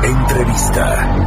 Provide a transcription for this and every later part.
today.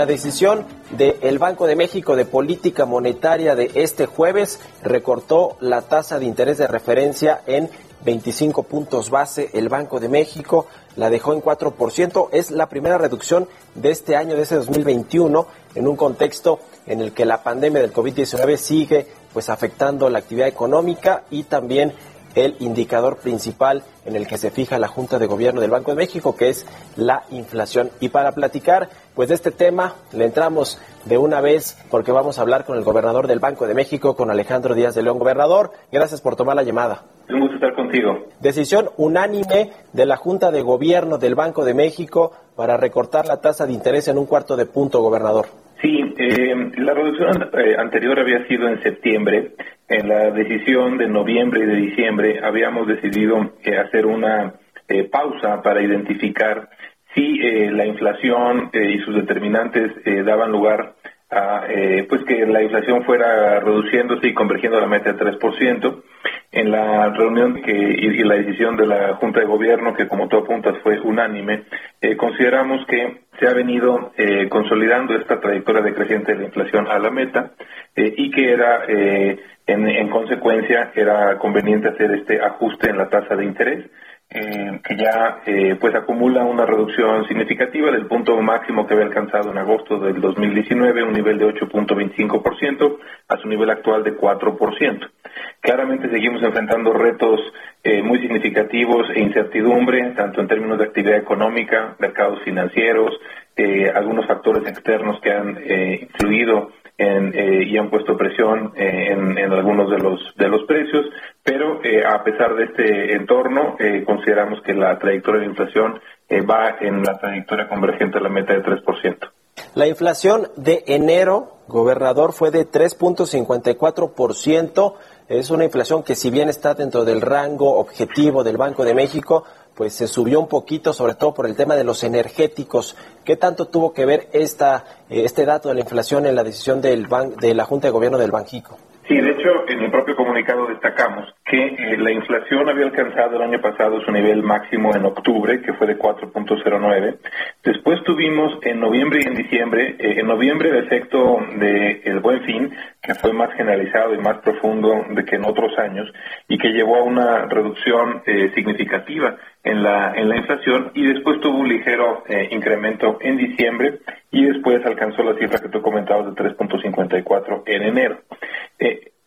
La decisión del Banco de México de política monetaria de este jueves recortó la tasa de interés de referencia en 25 puntos base. El Banco de México la dejó en 4%. Es la primera reducción de este año, de ese 2021, en un contexto en el que la pandemia del COVID-19 sigue pues afectando la actividad económica y también el indicador principal en el que se fija la Junta de Gobierno del Banco de México, que es la inflación. Y para platicar pues de este tema, le entramos de una vez porque vamos a hablar con el gobernador del Banco de México, con Alejandro Díaz de León. Gobernador, gracias por tomar la llamada. Un gusto estar contigo. Decisión unánime de la Junta de Gobierno del Banco de México para recortar la tasa de interés en un cuarto de punto, gobernador. Sí, eh, la reducción eh, anterior había sido en septiembre. En la decisión de noviembre y de diciembre habíamos decidido eh, hacer una eh, pausa para identificar si eh, la inflación eh, y sus determinantes daban lugar a pues que la inflación fuera reduciéndose y convergiendo a la meta del 3%. En la reunión que, y, la decisión de la Junta de Gobierno, que como tú apuntas fue unánime, eh, consideramos que se ha venido eh, consolidando esta trayectoria decreciente de la inflación a la meta eh, y que era, eh, en, en consecuencia, era conveniente hacer este ajuste en la tasa de interés. Eh, que ya eh, pues acumula una reducción significativa del punto máximo que había alcanzado en agosto del 2019, un nivel de 8.25%, a su nivel actual de 4%. Claramente seguimos enfrentando retos eh, muy significativos e incertidumbre, tanto en términos de actividad económica, mercados financieros, eh, algunos factores externos que han eh, influido en, eh, y han puesto presión eh, en, algunos de los de los precios, pero eh, a pesar de este entorno, consideramos que la trayectoria de inflación va en la trayectoria convergente a la meta de 3%. La inflación de enero, gobernador, fue de 3.54%. Es una inflación que si bien está dentro del rango objetivo del Banco de México, pues se subió un poquito, sobre todo por el tema de los energéticos. ¿Qué tanto tuvo que ver esta, eh, este dato de la inflación en la decisión del ban de la Junta de Gobierno del Banjico? Sí, de hecho, en el propio comunicado destacamos que eh, la inflación había alcanzado el año pasado su nivel máximo en octubre, que fue de 4.09. Después tuvimos en noviembre y en diciembre, eh, en noviembre el efecto del de buen fin, que fue más generalizado y más profundo de que en otros años, y que llevó a una reducción eh, significativa en la, en la inflación, y después tuvo un ligero incremento en diciembre, y después alcanzó la cifra que tú comentabas de 3.54 en enero.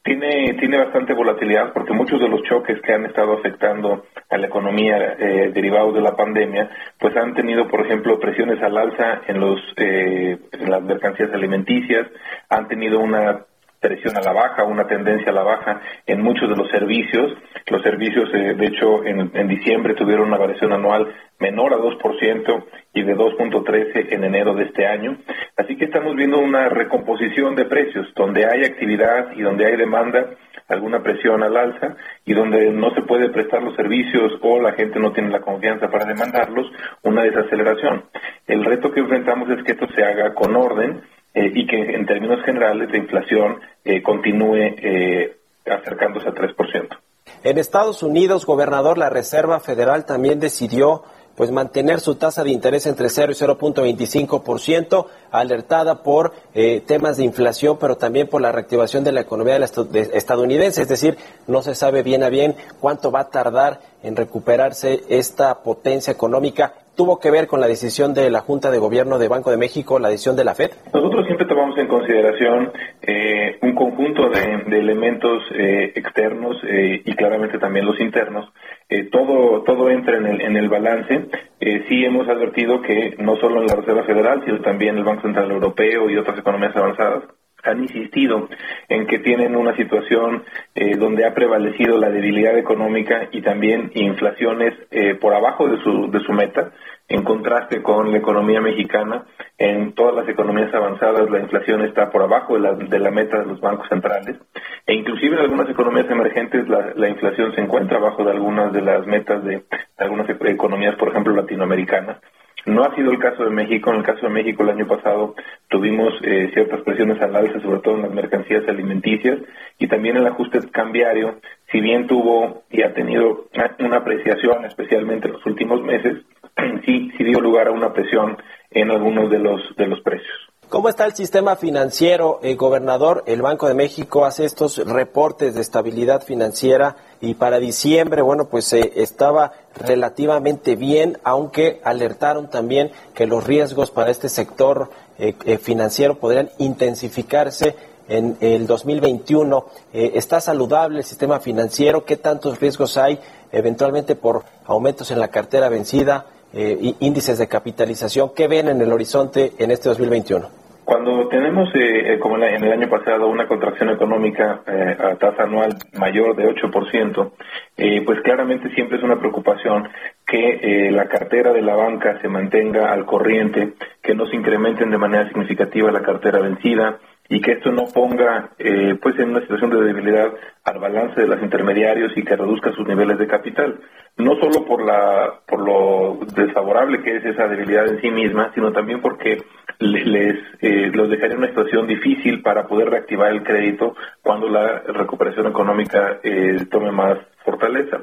Tiene, tiene bastante volatilidad porque muchos de los choques que han estado afectando a la economía eh, derivados de la pandemia, pues han tenido, por ejemplo, presiones al alza en, los, eh, en las mercancías alimenticias, han tenido una presión a la baja, una tendencia a la baja en muchos de los servicios. Los servicios, eh, de hecho, en, diciembre tuvieron una variación anual menor a 2% y de 2.13 en enero de este año. Así que estamos viendo una recomposición de precios, donde hay actividad y donde hay demanda, alguna presión al alza y donde no se puede prestar los servicios o la gente no tiene la confianza para demandarlos, una desaceleración. El reto que enfrentamos es que esto se haga con orden eh, y que en términos generales la inflación eh, continúe eh, acercándose al 3%. En Estados Unidos, gobernador, la Reserva Federal también decidió pues mantener su tasa de interés entre 0 y 0.25%, alertada por eh, temas de inflación, pero también por la reactivación de la economía de la de estadounidense. Es decir, no se sabe bien a bien cuánto va a tardar en recuperarse esta potencia económica. ¿Tuvo que ver con la decisión de la Junta de Gobierno de Banco de México, la decisión de la FED? Nosotros siempre tomamos en consideración eh, un conjunto de, elementos eh, externos eh, y claramente también los internos. Eh, todo, todo entra en el, en el balance. Eh, sí hemos advertido que no solo en la Reserva Federal, sino también el Banco Central Europeo y otras economías avanzadas han insistido en que tienen una situación eh, donde ha prevalecido la debilidad económica y también inflaciones eh, por abajo de su, de su meta, en contraste con la economía mexicana. En todas las economías avanzadas la inflación está por abajo de la, de la meta de los bancos centrales e inclusive en algunas economías emergentes la, la inflación se encuentra abajo de algunas de las metas de, de algunas economías, por ejemplo, latinoamericanas. No ha sido el caso de México. En el caso de México, el año pasado tuvimos eh, ciertas presiones al alza, sobre todo en las mercancías alimenticias, y también el ajuste cambiario, si bien tuvo y ha tenido una apreciación, especialmente en los últimos meses, sí, sí dio lugar a una presión en algunos de los, de los precios. ¿Cómo está el sistema financiero, eh, gobernador? El Banco de México hace estos reportes de estabilidad financiera y para diciembre, bueno, pues eh, estaba relativamente bien, aunque alertaron también que los riesgos para este sector eh, eh financiero podrían intensificarse en el 2021. Eh, ¿Está saludable el sistema financiero? ¿Qué tantos riesgos hay eventualmente por aumentos en la cartera vencida, índices de capitalización? ¿Qué ven en el horizonte en este 2021? Cuando tenemos, eh, como en el año pasado, una contracción económica eh, a tasa anual mayor de 8%, eh, pues claramente siempre es una preocupación que eh, la cartera de la banca se mantenga al corriente, que no se incrementen de manera significativa la cartera vencida y que esto no ponga eh, pues en una situación de debilidad al balance de los intermediarios y que reduzca sus niveles de capital no solo por la por lo desfavorable que es esa debilidad en sí misma sino también porque les eh, los dejaría en una situación difícil para poder reactivar el crédito cuando la recuperación económica eh, tome más fortaleza.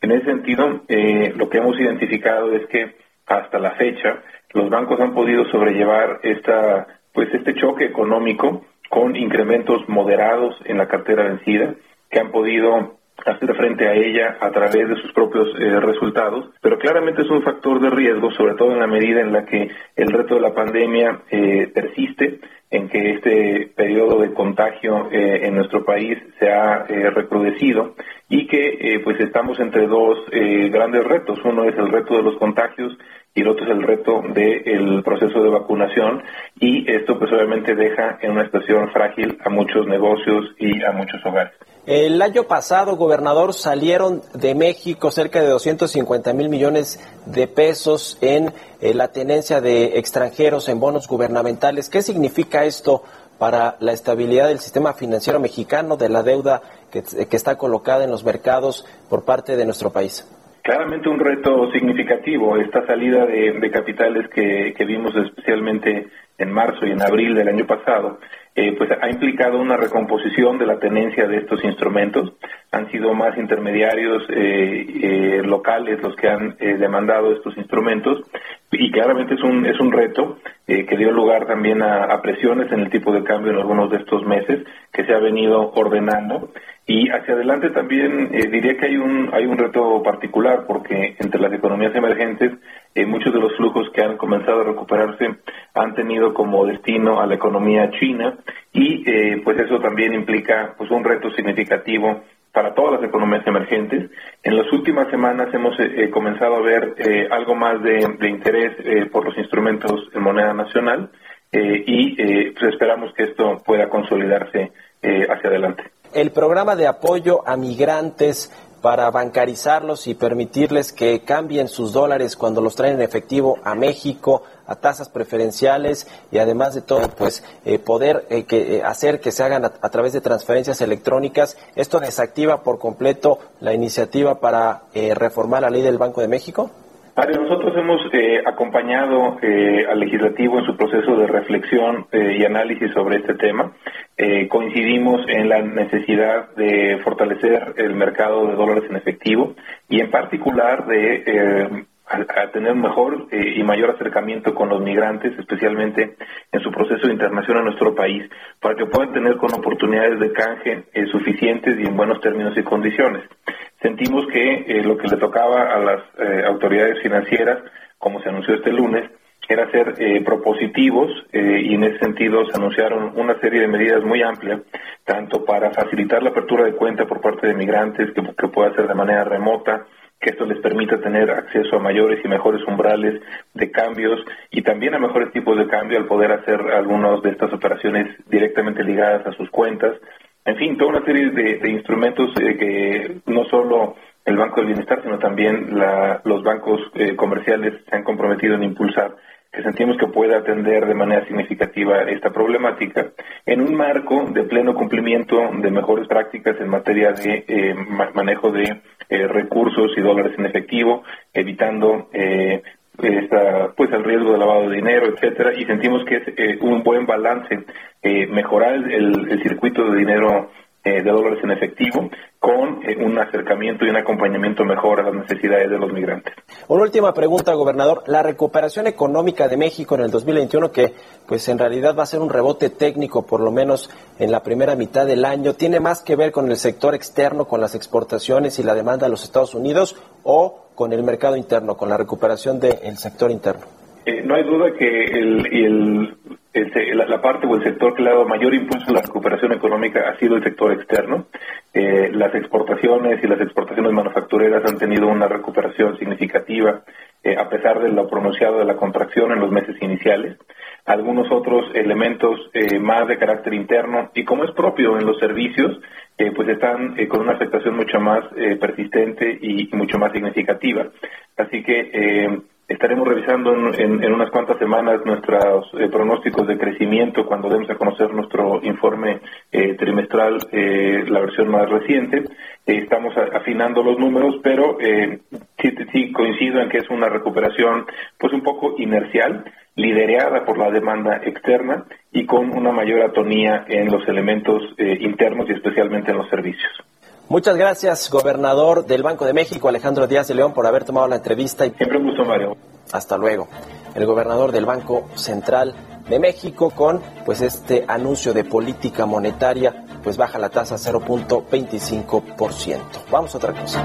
En ese sentido, eh, lo que hemos identificado es que hasta la fecha los bancos han podido sobrellevar esta pues este choque económico con incrementos moderados en la cartera vencida que han podido hacer frente a ella a través de sus propios eh, resultados, pero claramente es un factor de riesgo, sobre todo en la medida en la que el reto de la pandemia eh, persiste, en que este periodo de contagio eh, en nuestro país se ha eh, recrudecido y que eh, pues estamos entre dos grandes retos. Uno es el reto de los contagios y el otro es el reto del proceso de vacunación y esto pues obviamente deja en una situación frágil a muchos negocios y a muchos hogares. El año pasado, gobernador, salieron de México cerca de 250 mil millones de pesos en eh, la tenencia de extranjeros en bonos gubernamentales. ¿Qué significa esto para la estabilidad del sistema financiero mexicano, de la deuda que está colocada en los mercados por parte de nuestro país? Claramente un reto significativo, esta salida de, capitales que, que, vimos especialmente en marzo y en abril del año pasado, eh, pues ha implicado una recomposición de la tenencia de estos instrumentos. Han sido más intermediarios eh, eh, locales los que han demandado estos instrumentos y claramente es un es un reto que dio lugar también a, a presiones en el tipo de cambio en algunos de estos meses que se ha venido ordenando. Y hacia adelante también eh, diría que hay un hay un reto particular porque entre las economías emergentes eh, muchos de los flujos que han comenzado a recuperarse han tenido como destino a la economía china. Y eh, pues eso también implica pues un reto significativo para todas las economías emergentes. En las últimas semanas hemos comenzado a ver algo más de, interés por los instrumentos en moneda nacional y pues esperamos que esto pueda consolidarse hacia adelante el programa de apoyo a migrantes para bancarizarlos y permitirles que cambien sus dólares cuando los traen en efectivo a México a tasas preferenciales y además de todo pues eh, poder eh, que, eh, hacer que se hagan a, a, través de transferencias electrónicas. Esto desactiva por completo la iniciativa para eh, reformar la ley del Banco de México nosotros hemos eh, acompañado eh, al legislativo en su proceso de reflexión eh, y análisis sobre este tema. Coincidimos en la necesidad de fortalecer el mercado de dólares en efectivo y en particular de a, a, tener mejor y mayor acercamiento con los migrantes, especialmente en su proceso de internación a nuestro país, para que puedan tener con oportunidades de canje suficientes y en buenos términos y condiciones. Sentimos que eh, lo que le tocaba a las eh, autoridades financieras, como se anunció este lunes, era ser eh, propositivos y en ese sentido se anunciaron una serie de medidas muy amplias, tanto para facilitar la apertura de cuenta por parte de migrantes que, que pueda ser de manera remota, que esto les permita tener acceso a mayores y mejores umbrales de cambios y también a mejores tipos de cambio al poder hacer algunas de estas operaciones directamente ligadas a sus cuentas. En fin, toda una serie de, instrumentos eh, que no solo el Banco del Bienestar, sino también los bancos eh, comerciales se han comprometido en impulsar que sentimos que puede atender de manera significativa esta problemática en un marco de pleno cumplimiento de mejores prácticas en materia de eh, manejo de eh, recursos y dólares en efectivo, evitando eh, esta, pues el riesgo de lavado de dinero, etcétera, y sentimos que es un buen balance mejorar el, el circuito de dinero de dólares en efectivo con eh, un acercamiento y un acompañamiento mejor a las necesidades de los migrantes. Una última pregunta, gobernador. La recuperación económica de México en el 2021, que pues en realidad va a ser un rebote técnico, por lo menos en la primera mitad del año, ¿tiene más que ver con el sector externo, con las exportaciones y la demanda de los Estados Unidos o con el mercado interno, con la recuperación del sector interno? Eh, no hay duda que el, la, parte o el sector que le ha dado mayor impulso a la recuperación económica ha sido el sector externo. Eh, las exportaciones y las exportaciones manufactureras han tenido una recuperación significativa eh, a pesar de lo pronunciado de la contracción en los meses iniciales. Algunos otros elementos más de carácter interno y como es propio en los servicios, pues están con una afectación mucho más persistente y mucho más significativa. Así que Estaremos revisando en, unas cuantas semanas nuestros eh, pronósticos de crecimiento cuando demos a conocer nuestro informe eh, trimestral, eh, la versión más reciente. estamos afinando los números, pero sí, sí, coincido en que es una recuperación pues un poco inercial, liderada por la demanda externa y con una mayor atonía en los elementos internos y especialmente en los servicios. Muchas gracias, gobernador del Banco de México, Alejandro Díaz de León, por haber tomado la entrevista. Y... Siempre un gusto, Mario. Hasta luego. El gobernador del Banco Central de México con pues este anuncio de política monetaria, pues baja la tasa 0.25%. Vamos a otra cosa.